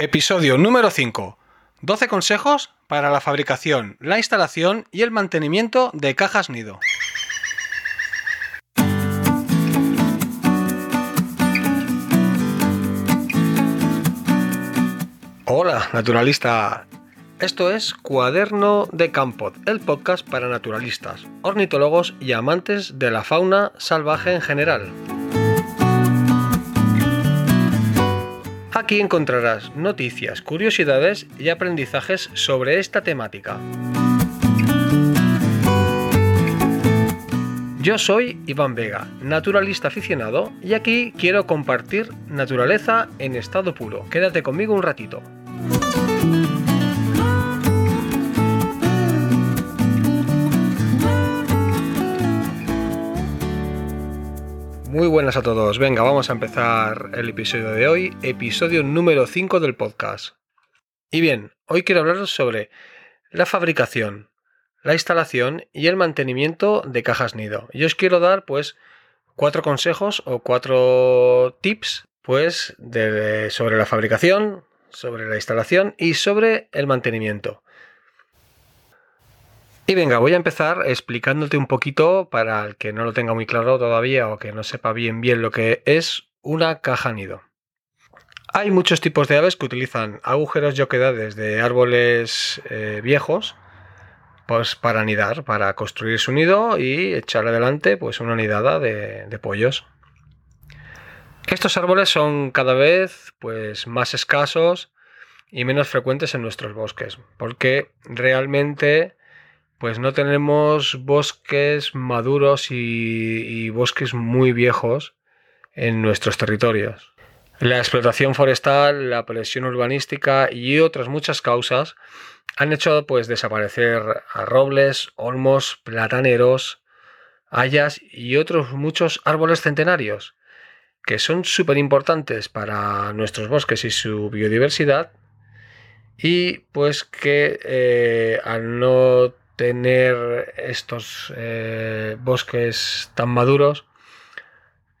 Episodio número 5. 12 consejos para la fabricación, la instalación y el mantenimiento de cajas nido. Hola, naturalista. Esto es Cuaderno de Campo, el podcast para naturalistas, ornitólogos y amantes de la fauna salvaje en general. Aquí encontrarás noticias, curiosidades y aprendizajes sobre esta temática. Yo soy Iván Vega, naturalista aficionado, y aquí quiero compartir naturaleza en estado puro. Quédate conmigo un ratito. Muy buenas a todos. Venga, vamos a empezar el episodio de hoy, episodio número 5 del podcast. Y bien, hoy quiero hablaros sobre la fabricación, la instalación y el mantenimiento de cajas nido. Y os quiero dar pues cuatro consejos o cuatro tips pues sobre la fabricación, sobre la instalación y sobre el mantenimiento. Y venga, voy a empezar explicándote un poquito para el que no lo tenga muy claro todavía o que no sepa bien bien lo que es una caja nido. Hay muchos tipos de aves que utilizan agujeros y oquedades de árboles eh, viejos pues para anidar, para construir su nido y echar adelante pues una nidada de, de pollos. Estos árboles son cada vez pues más escasos y menos frecuentes en nuestros bosques, porque realmente pues no tenemos bosques maduros y, bosques muy viejos en nuestros territorios. La explotación forestal, la presión urbanística y otras muchas causas han hecho pues desaparecer a robles, olmos, plataneros, hayas y otros muchos árboles centenarios que son súper importantes para nuestros bosques y su biodiversidad y pues que eh, al no tener estos eh, bosques tan maduros,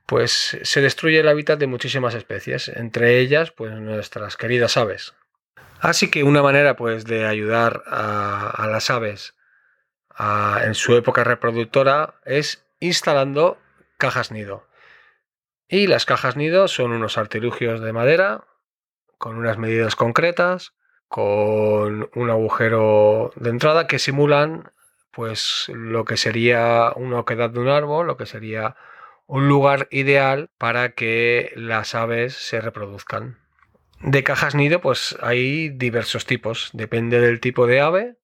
pues se destruye el hábitat de muchísimas especies, entre ellas pues nuestras queridas aves. Así que una manera pues de ayudar a, las aves en su época reproductora es instalando cajas nido. Y las cajas nido son unos artilugios de madera con unas medidas concretas con un agujero de entrada que simulan pues lo que sería una oquedad de un árbol, lo que sería un lugar ideal para que las aves se reproduzcan. De cajas nido pues hay diversos tipos, depende del tipo de ave,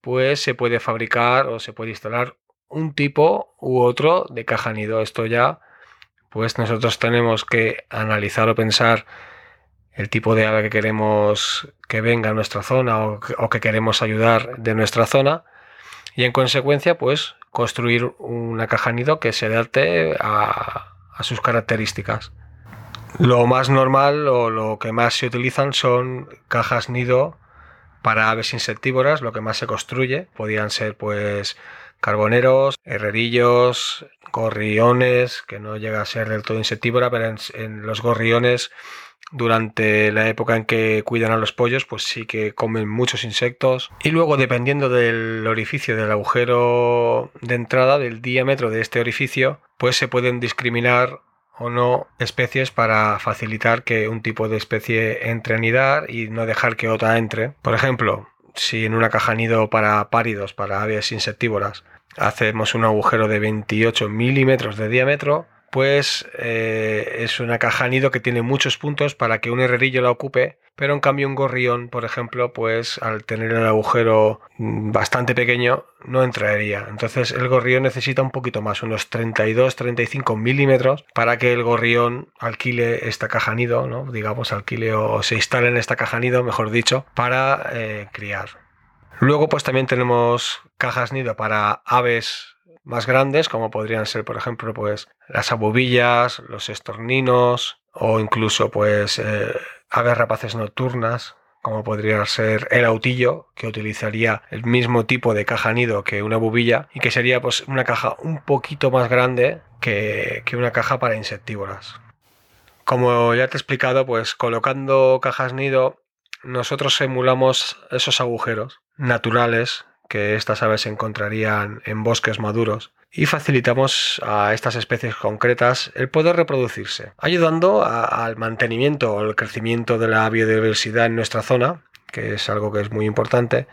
pues se puede fabricar o se puede instalar un tipo u otro de caja nido. Esto ya pues nosotros tenemos que analizar o pensar el tipo de ave que queremos que venga a nuestra zona o que, queremos ayudar de nuestra zona y en consecuencia pues construir una caja nido que se adapte a, sus características. Lo más normal o lo que más se utilizan son cajas nido para aves insectívoras, lo que más se construye. Podían ser pues carboneros, herrerillos, gorriones, que no llega a ser del todo insectívora, pero en los gorriones durante la época en que cuidan a los pollos, pues sí que comen muchos insectos. Y luego, dependiendo del orificio del agujero de entrada, del diámetro de este orificio, pues se pueden discriminar o no especies para facilitar que un tipo de especie entre a nidar y no dejar que otra entre. Por ejemplo, si en una caja nido para páridos, para aves insectívoras, hacemos un agujero de 28 milímetros de diámetro, pues eh, es una caja nido que tiene muchos puntos para que un herrerillo la ocupe, pero en cambio un gorrión, por ejemplo, pues al tener el agujero mm, bastante pequeño, no entraría. Entonces el gorrión necesita un poquito más, unos 32-35 milímetros, para que el gorrión alquile esta caja nido, ¿no? digamos, alquile o se instale en esta caja nido, mejor dicho, para eh, criar. Luego pues también tenemos cajas nido para aves más grandes, como podrían ser, por ejemplo, pues las abubillas, los estorninos o incluso pues eh, aves rapaces nocturnas, como podría ser el autillo, que utilizaría el mismo tipo de caja nido que una bubilla y que sería pues una caja un poquito más grande que, que una caja para insectívoras. Como ya te he explicado, pues colocando cajas nido, nosotros emulamos esos agujeros naturales que estas aves encontrarían en bosques maduros y facilitamos a estas especies concretas el poder reproducirse, ayudando al mantenimiento o al crecimiento de la biodiversidad en nuestra zona, que es algo que es muy importante,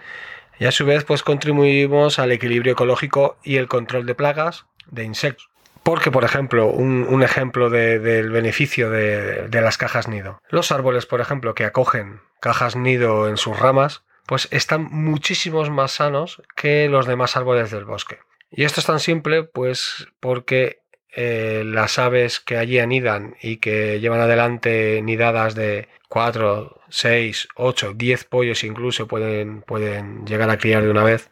y a su vez pues contribuimos al equilibrio ecológico y el control de plagas de insectos. Porque, por ejemplo, un, ejemplo del beneficio de las cajas nido. Los árboles, por ejemplo, que acogen cajas nido en sus ramas, pues están muchísimos más sanos que los demás árboles del bosque. Y esto es tan simple, pues porque eh, las aves que allí anidan y que llevan adelante nidadas de 4, 6, 8, 10 pollos incluso pueden, pueden llegar a criar de una vez,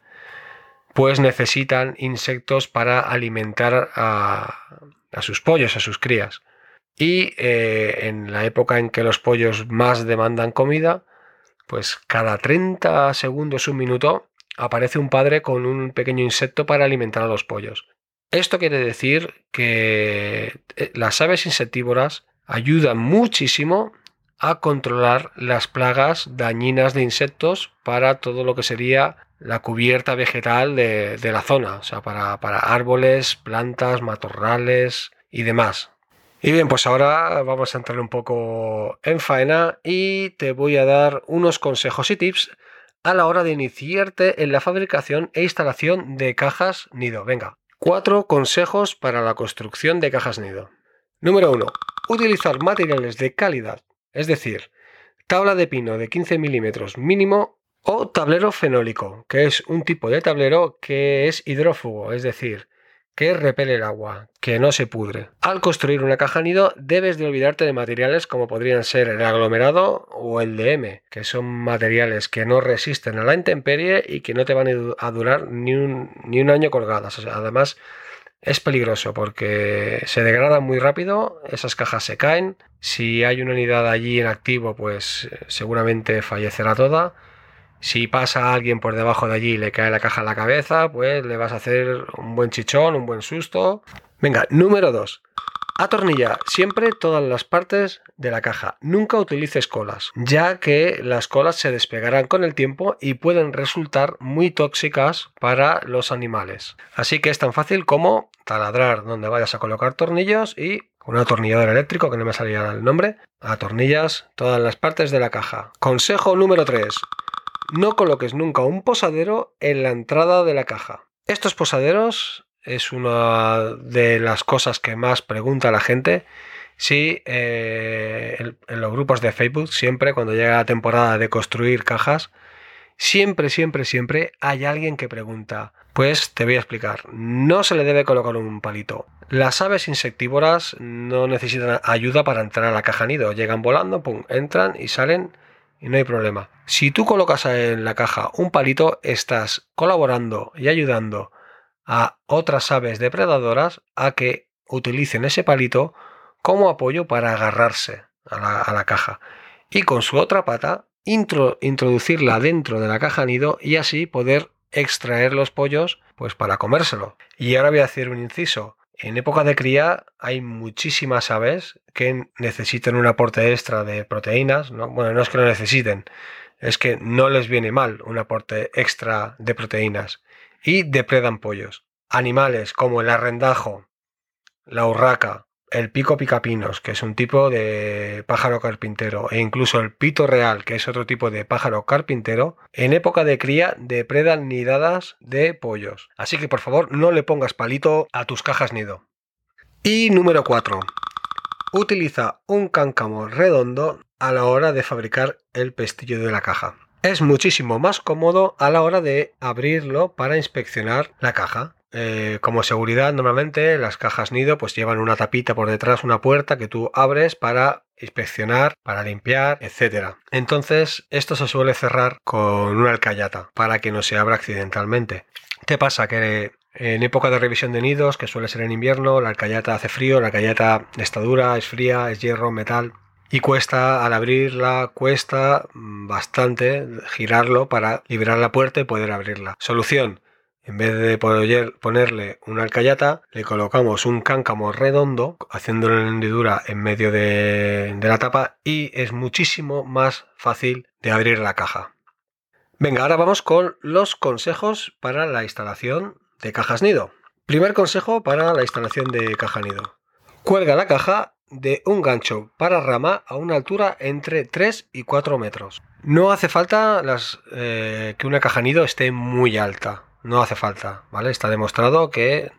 pues necesitan insectos para alimentar a, sus pollos, a sus crías. Y eh, en la época en que los pollos más demandan comida, pues cada 30 segundos, un minuto, aparece un padre con un pequeño insecto para alimentar a los pollos. Esto quiere decir que eh, las aves insectívoras ayudan muchísimo a controlar las plagas dañinas de insectos para todo lo que sería la cubierta vegetal de, la zona, o sea, para, para árboles, plantas, matorrales y demás. Y bien, pues ahora vamos a entrar un poco en faena y te voy a dar unos consejos y tips a la hora de iniciarte en la fabricación e instalación de cajas nido. Venga, cuatro consejos para la construcción de cajas nido. Número 1. Utilizar materiales de calidad, es decir, tabla de pino de 15 milímetros mínimo o tablero fenólico, que es un tipo de tablero que es hidrófugo, es decir, que repele el agua, que no se pudre. Al construir una caja nido debes de olvidarte de materiales como podrían ser el aglomerado o el DM, que son materiales que no resisten a la intemperie y que no te van a durar ni un, año colgadas. además, es peligroso porque se degradan muy rápido, esas cajas se caen, si hay una unidad allí en activo pues seguramente fallecerá toda si pasa alguien por debajo de allí y le cae la caja en la cabeza, pues le vas a hacer un buen chichón, un buen susto. Venga, número 2. Atornilla siempre todas las partes de la caja. Nunca utilices colas, ya que las colas se despegarán con el tiempo y pueden resultar muy tóxicas para los animales. Así que es tan fácil como taladrar donde vayas a colocar tornillos y un atornillador eléctrico, que no me salía el nombre, atornillas todas las partes de la caja. Consejo número 3. No coloques nunca un posadero en la entrada de la caja. Estos posaderos es una de las cosas que más pregunta la gente. Si eh, en, los grupos de Facebook, siempre cuando llega la temporada de construir cajas, siempre, siempre, siempre hay alguien que pregunta. Pues te voy a explicar. No se le debe colocar un palito. Las aves insectívoras no necesitan ayuda para entrar a la caja nido. Llegan volando, pum, entran y salen y no hay problema. Si tú colocas en la caja un palito, estás colaborando y ayudando a otras aves depredadoras a que utilicen ese palito como apoyo para agarrarse a la, caja y con su otra pata introducirla dentro de la caja nido y así poder extraer los pollos pues para comérselo. Y ahora voy a hacer un inciso. En época de cría hay muchísimas aves que necesitan un aporte extra de proteínas. ¿no? Bueno, no es que lo necesiten, es que no les viene mal un aporte extra de proteínas. Y depredan pollos. Animales como el arrendajo, la urraca, el pico picapinos, que es un tipo de pájaro carpintero, e incluso el pito real, que es otro tipo de pájaro carpintero, en época de cría depredan nidadas de pollos. Así que por favor no le pongas palito a tus cajas nido. Y número 4. Utiliza un cáncamo redondo a la hora de fabricar el pestillo de la caja. Es muchísimo más cómodo a la hora de abrirlo para inspeccionar la caja. Eh, como seguridad, normalmente las cajas nido pues llevan una tapita por detrás, una puerta que tú abres para inspeccionar, para limpiar, etc. Entonces, esto se suele cerrar con una alcayata para que no se abra accidentalmente. ¿Qué pasa? Que en época de revisión de nidos, que suele ser en invierno, la alcayata hace frío, la alcayata está dura, es fría, es hierro, metal. Y cuesta, al abrirla, cuesta bastante girarlo para liberar la puerta y poder abrirla. Solución, en vez de ponerle una alcayata, le colocamos un cáncamo redondo, haciéndole una hendidura en medio de, la tapa y es muchísimo más fácil de abrir la caja. Venga, ahora vamos con los consejos para la instalación de cajas nido. Primer consejo para la instalación de caja nido. Cuelga la caja de un gancho para rama a una altura entre 3 y 4 metros. No hace falta eh, que una caja nido esté muy alta. No hace falta, ¿vale? Está demostrado que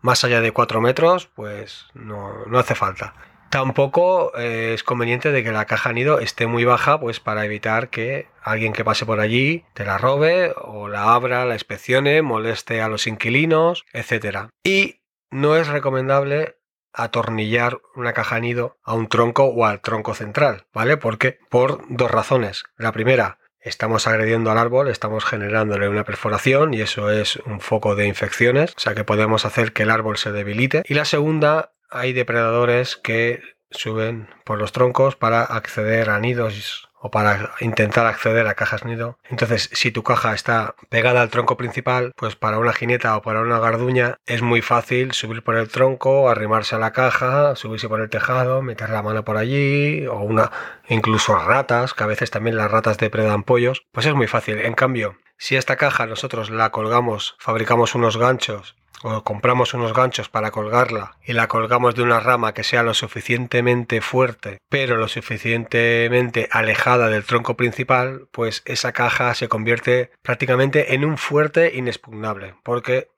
más allá de 4 metros, pues no, no hace falta. Tampoco eh, es conveniente de que la caja nido esté muy baja, pues para evitar que alguien que pase por allí te la robe o la abra, la inspeccione, moleste a los inquilinos, etc. Y no es recomendable atornillar una caja nido a un tronco o al tronco central, ¿vale? Porque por dos razones. La primera, estamos agrediendo al árbol, estamos generándole una perforación y eso es un foco de infecciones, o sea que podemos hacer que el árbol se debilite. Y la segunda, hay depredadores que suben por los troncos para acceder a nidos o para intentar acceder a cajas nido. Entonces, si tu caja está pegada al tronco principal, pues para una jineta o para una garduña es muy fácil subir por el tronco, arrimarse a la caja, subirse por el tejado, meter la mano por allí, o una, incluso ratas, que a veces también las ratas depredan pollos, pues es muy fácil. En cambio, si esta caja nosotros la colgamos, fabricamos unos ganchos o compramos unos ganchos para colgarla y la colgamos de una rama que sea lo suficientemente fuerte pero lo suficientemente alejada del tronco principal, pues esa caja se convierte prácticamente en un fuerte inexpugnable porque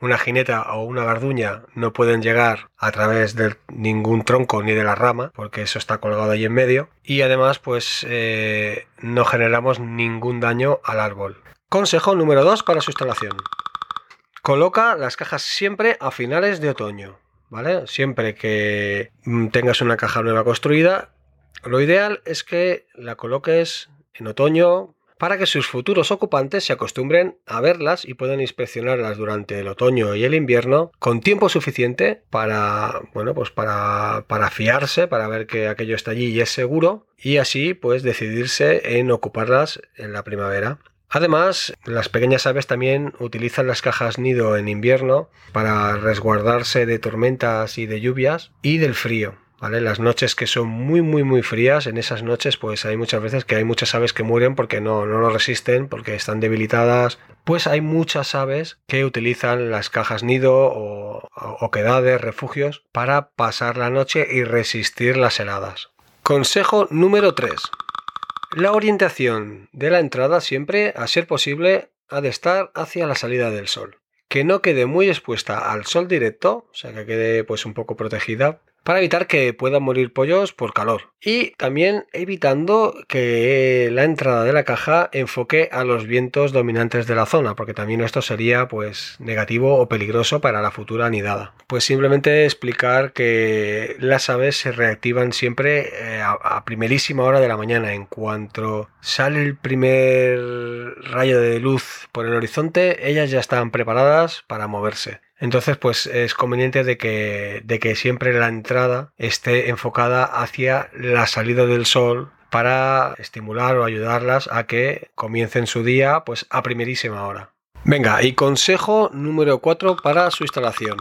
una jineta o una garduña no pueden llegar a través de ningún tronco ni de la rama, porque eso está colgado ahí en medio, y además pues eh, no generamos ningún daño al árbol. Consejo número 2 para su instalación. Coloca las cajas siempre a finales de otoño, ¿vale? Siempre que mm, tengas una caja nueva construida, lo ideal es que la coloques en otoño para que sus futuros ocupantes se acostumbren a verlas y puedan inspeccionarlas durante el otoño y el invierno con tiempo suficiente para, bueno, pues para, para fiarse, para ver que aquello está allí y es seguro y así pues decidirse en ocuparlas en la primavera. Además, las pequeñas aves también utilizan las cajas nido en invierno para resguardarse de tormentas y de lluvias y del frío. Las noches que son muy muy muy frías, en esas noches pues hay muchas veces que hay muchas aves que mueren porque no, no lo resisten, porque están debilitadas. Pues hay muchas aves que utilizan las cajas nido o, o quedades, refugios, para pasar la noche y resistir las heladas. Consejo número 3. La orientación de la entrada siempre, a ser posible, ha de estar hacia la salida del sol. Que no quede muy expuesta al sol directo, o sea que quede pues un poco protegida, para evitar que puedan morir pollos por calor. Y también evitando que la entrada de la caja enfoque a los vientos dominantes de la zona, porque también esto sería pues negativo o peligroso para la futura anidada. Pues simplemente explicar que las aves se reactivan siempre eh, a primerísima hora de la mañana. En cuanto sale el primer rayo de luz por el horizonte, ellas ya están preparadas para moverse. Entonces, pues es conveniente de que, de que siempre la entrada esté enfocada hacia la salida del sol para estimular o ayudarlas a que comiencen su día pues a primerísima hora. Venga, y consejo número 4 para su instalación.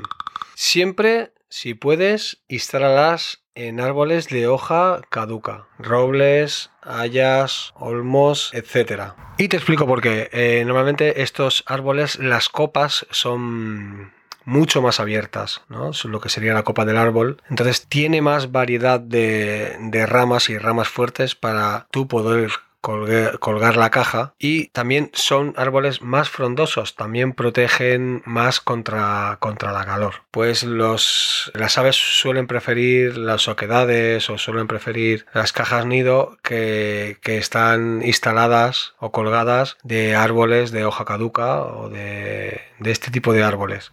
Siempre, si puedes, instálalas en árboles de hoja caduca, robles, hayas, olmos, etc. Y te explico por qué. Eh, normalmente estos árboles, las copas son mucho más abiertas, ¿no? lo que sería la copa del árbol. Entonces tiene más variedad de, ramas y ramas fuertes para tú poder colgar, la caja y también son árboles más frondosos, también protegen más contra, contra la calor. Pues las aves suelen preferir las oquedades o suelen preferir las cajas nido que, que están instaladas o colgadas de árboles de hoja caduca o de, de este tipo de árboles.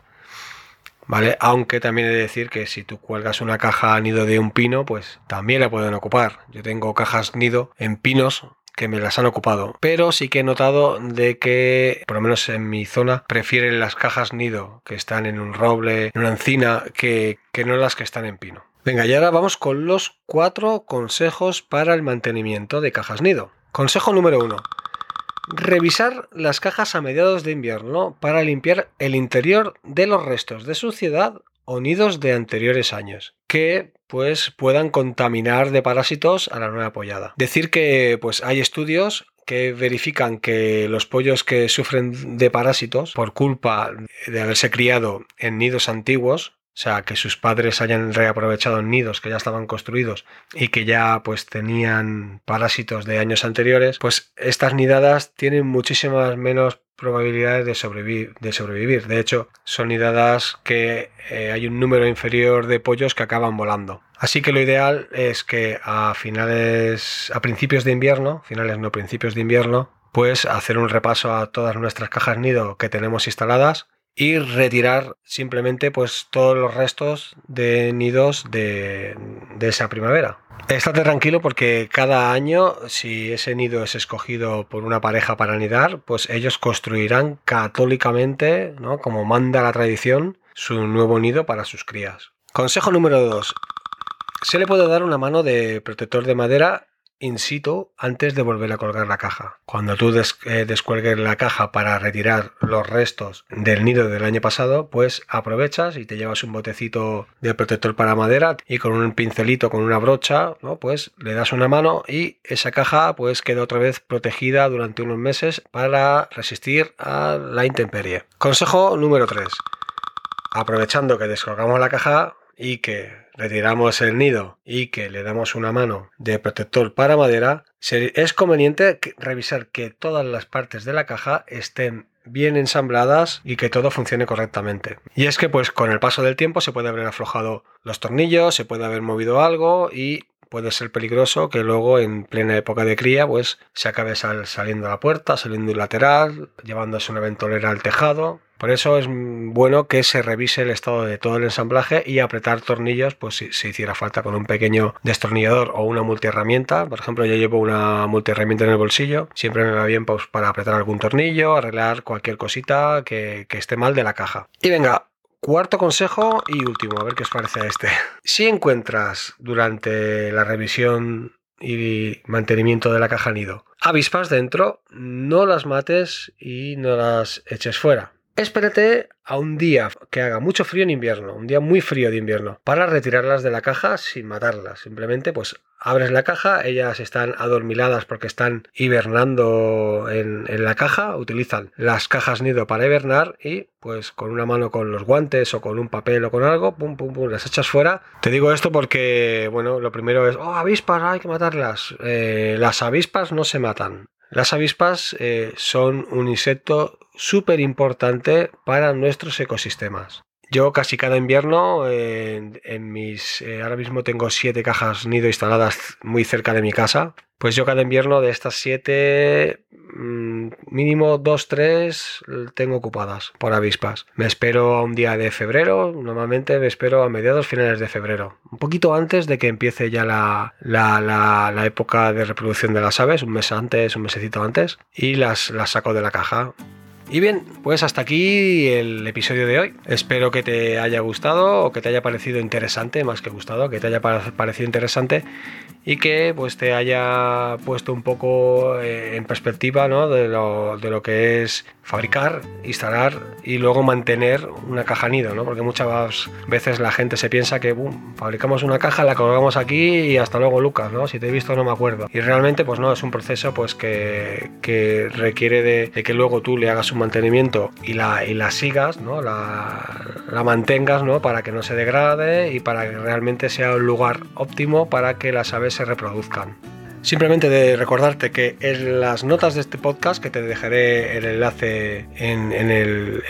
¿Vale? Aunque también he de decir que si tú cuelgas una caja nido de un pino, pues también la pueden ocupar. Yo tengo cajas nido en pinos que me las han ocupado. Pero sí que he notado de que, por lo menos en mi zona, prefieren las cajas nido que están en un roble, en una encina, que, que no las que están en pino. Venga, y ahora vamos con los cuatro consejos para el mantenimiento de cajas nido. Consejo número uno. Revisar las cajas a mediados de invierno para limpiar el interior de los restos de suciedad o nidos de anteriores años que pues puedan contaminar de parásitos a la nueva pollada. Decir que pues hay estudios que verifican que los pollos que sufren de parásitos por culpa de haberse criado en nidos antiguos, o sea, que sus padres hayan reaprovechado nidos que ya estaban construidos y que ya pues tenían parásitos de años anteriores, pues estas nidadas tienen muchísimas menos probabilidades de sobrevivir. De, hecho, son nidadas que eh, hay un número inferior de pollos que acaban volando. Así que lo ideal es que a finales, a principios de invierno, finales no principios de invierno, pues hacer un repaso a todas nuestras cajas nido que tenemos instaladas y retirar simplemente pues todos los restos de nidos de, esa primavera. Estate tranquilo porque cada año, si ese nido es escogido por una pareja para anidar, pues ellos construirán católicamente, ¿no? como manda la tradición, su nuevo nido para sus crías. Consejo número 2. Se le puede dar una mano de protector de madera in situ antes de volver a colgar la caja. Cuando tú eh, descuelgues la caja para retirar los restos del nido del año pasado, pues aprovechas y te llevas un botecito de protector para madera y con un pincelito, con una brocha, ¿no? pues le das una mano y esa caja pues queda otra vez protegida durante unos meses para resistir a la intemperie. Consejo número 3. Aprovechando que descolgamos la caja y que retiramos el nido y que le damos una mano de protector para madera, es conveniente revisar que todas las partes de la caja estén bien ensambladas y que todo funcione correctamente. Y es que pues con el paso del tiempo se puede haber aflojado los tornillos, se puede haber movido algo y puede ser peligroso que luego en plena época de cría pues se acabe saliendo a la puerta, saliendo un lateral, llevándose una ventolera al tejado. Por eso es bueno que se revise el estado de todo el ensamblaje y apretar tornillos, pues si, si hiciera falta con un pequeño destornillador o una multiherramienta. Por ejemplo, yo llevo una multiherramienta en el bolsillo, siempre me va bien pues, para apretar algún tornillo, arreglar cualquier cosita que, que esté mal de la caja. Y venga, Cuarto consejo y último, a ver qué os parece a este. Si encuentras durante la revisión y mantenimiento de la caja nido avispas dentro, no las mates y no las eches fuera. Espérate a un día que haga mucho frío en invierno, un día muy frío de invierno, para retirarlas de la caja sin matarlas. Simplemente pues abres la caja, ellas están adormiladas porque están hibernando en, la caja, utilizan las cajas nido para hibernar y pues con una mano con los guantes o con un papel o con algo, pum, pum, pum, las echas fuera. Te digo esto porque, bueno, lo primero es, oh, avispas, hay que matarlas. Eh, las avispas no se matan. Las avispas eh, son un insecto súper importante para nuestros ecosistemas. Yo casi cada invierno en, mis eh, ahora mismo tengo siete cajas nido instaladas muy cerca de mi casa. Pues yo cada invierno de estas siete mm, mínimo dos tres tengo ocupadas por avispas. Me espero a un día de febrero, normalmente me espero a mediados finales de febrero, un poquito antes de que empiece ya la, la, época de reproducción de las aves, un mes antes, un mesecito antes, y las, las saco de la caja. Y bien, pues hasta aquí el episodio de hoy. Espero que te haya gustado o que te haya parecido interesante, más que gustado, que te haya parecido interesante y que pues te haya puesto un poco eh, en perspectiva ¿no? de, lo, de, lo, que es fabricar, instalar y luego mantener una caja nido, ¿no? porque muchas veces la gente se piensa que boom, fabricamos una caja, la colgamos aquí y hasta luego Lucas, ¿no? si te he visto no me acuerdo. Y realmente pues no, es un proceso pues que, que requiere de, que luego tú le hagas un mantenimiento y la, y la sigas, ¿no? la, la mantengas ¿no? para que no se degrade y para que realmente sea un lugar óptimo para que las aves se reproduzcan. Simplemente de recordarte que en las notas de este podcast, que te dejaré el enlace en,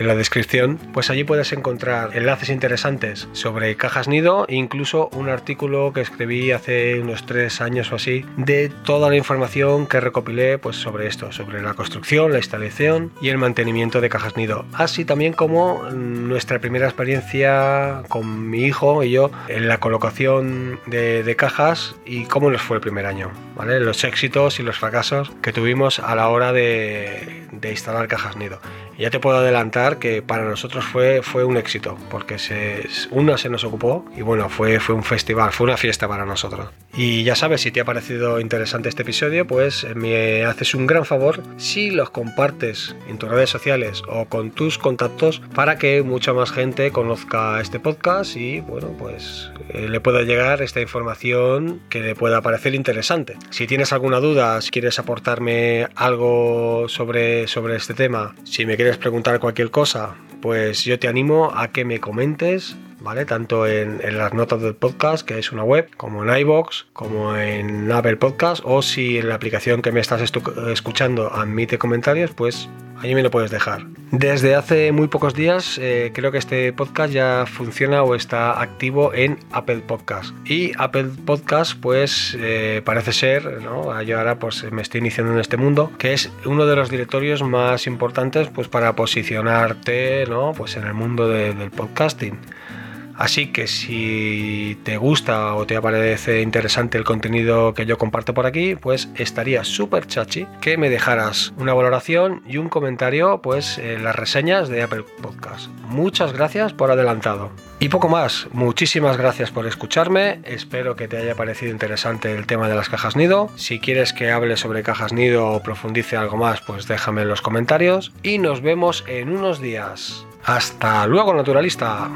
la descripción, pues allí puedes encontrar enlaces interesantes sobre cajas nido e incluso un artículo que escribí hace unos tres años o así de toda la información que recopilé pues sobre esto, sobre la construcción, la instalación y el mantenimiento de cajas nido. Así también como nuestra primera experiencia con mi hijo y yo en la colocación de, de cajas y cómo nos fue el primer año los éxitos y los fracasos que tuvimos a la hora de, instalar cajas nido. Ya te puedo adelantar que para nosotros fue, fue un éxito, porque se, uno se nos ocupó y bueno, fue, fue un festival, fue una fiesta para nosotros. Y ya sabes, si te ha parecido interesante este episodio, pues me haces un gran favor si los compartes en tus redes sociales o con tus contactos para que mucha más gente conozca este podcast y bueno, pues eh, le pueda llegar esta información que le pueda parecer interesante. Si tienes alguna duda, si quieres aportarme algo sobre, sobre este tema, si me quieres preguntar cualquier cosa, pues yo te animo a que me comentes ¿vale? Tanto en, las notas del podcast, que es una web, como en iBox, como en Apple Podcast, o si en la aplicación que me estás escuchando admite comentarios, pues ahí me lo puedes dejar. Desde hace muy pocos días eh, creo que este podcast ya funciona o está activo en Apple Podcast. Y Apple Podcast pues eh, parece ser, ¿no? yo ahora pues me estoy iniciando en este mundo, que es uno de los directorios más importantes pues para posicionarte ¿no? pues en el mundo del podcasting. Así que si te gusta o te parece interesante el contenido que yo comparto por aquí, pues estaría súper chachi que me dejaras una valoración y un comentario pues en las reseñas de Apple Podcast. Muchas gracias por adelantado. Y poco más, muchísimas gracias por escucharme, espero que te haya parecido interesante el tema de las cajas nido. Si quieres que hable sobre cajas nido o profundice algo más, pues déjame en los comentarios y nos vemos en unos días. Hasta luego, naturalista.